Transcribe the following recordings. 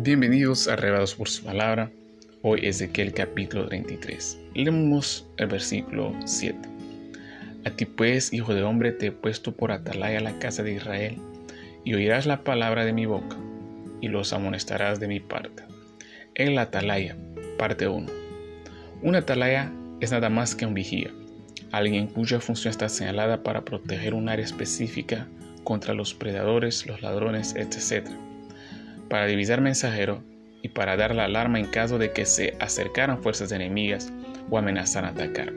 Bienvenidos a Arrebados por su palabra. Hoy Ezequiel capítulo 33. Leemos el versículo 7. A ti pues, hijo de hombre, te he puesto por atalaya la casa de Israel, y oirás la palabra de mi boca, y los amonestarás de mi parte. En la atalaya, parte 1. Una atalaya es nada más que un vigía, alguien cuya función está señalada para proteger un área específica contra los predadores, los ladrones, etc para divisar mensajero y para dar la alarma en caso de que se acercaran fuerzas enemigas o amenazaran atacar.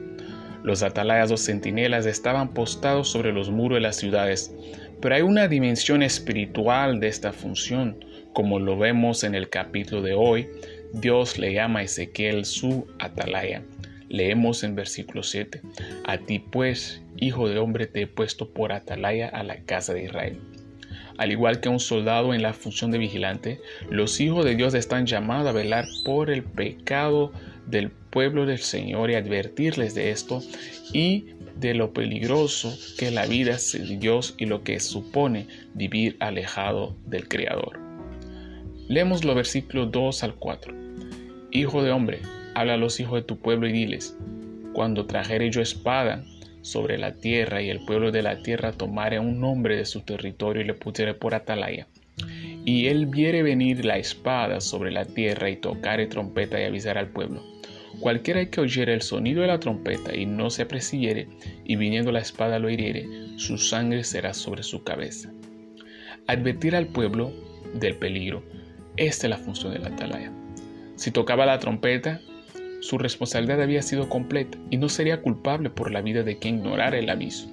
Los atalayas o centinelas estaban postados sobre los muros de las ciudades, pero hay una dimensión espiritual de esta función, como lo vemos en el capítulo de hoy. Dios le llama a Ezequiel su atalaya. Leemos en versículo 7, A ti pues, hijo de hombre, te he puesto por atalaya a la casa de Israel. Al igual que un soldado en la función de vigilante, los hijos de Dios están llamados a velar por el pecado del pueblo del Señor y advertirles de esto y de lo peligroso que es la vida sin Dios y lo que supone vivir alejado del Creador. Leemos los versículos 2 al 4. Hijo de hombre, habla a los hijos de tu pueblo y diles, cuando trajere yo espada sobre la tierra y el pueblo de la tierra tomare un nombre de su territorio y le pusiere por atalaya. Y él viere venir la espada sobre la tierra y tocare trompeta y avisar al pueblo. Cualquiera que oyere el sonido de la trompeta y no se apresillere, y viniendo la espada lo hiriere, su sangre será sobre su cabeza. Advertir al pueblo del peligro. Esta es la función de la atalaya. Si tocaba la trompeta, su responsabilidad había sido completa y no sería culpable por la vida de quien ignorara el aviso.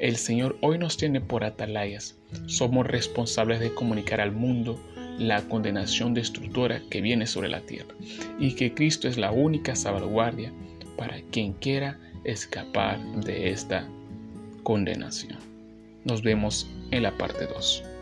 El Señor hoy nos tiene por atalayas. Somos responsables de comunicar al mundo la condenación destructora que viene sobre la tierra y que Cristo es la única salvaguardia para quien quiera escapar de esta condenación. Nos vemos en la parte 2.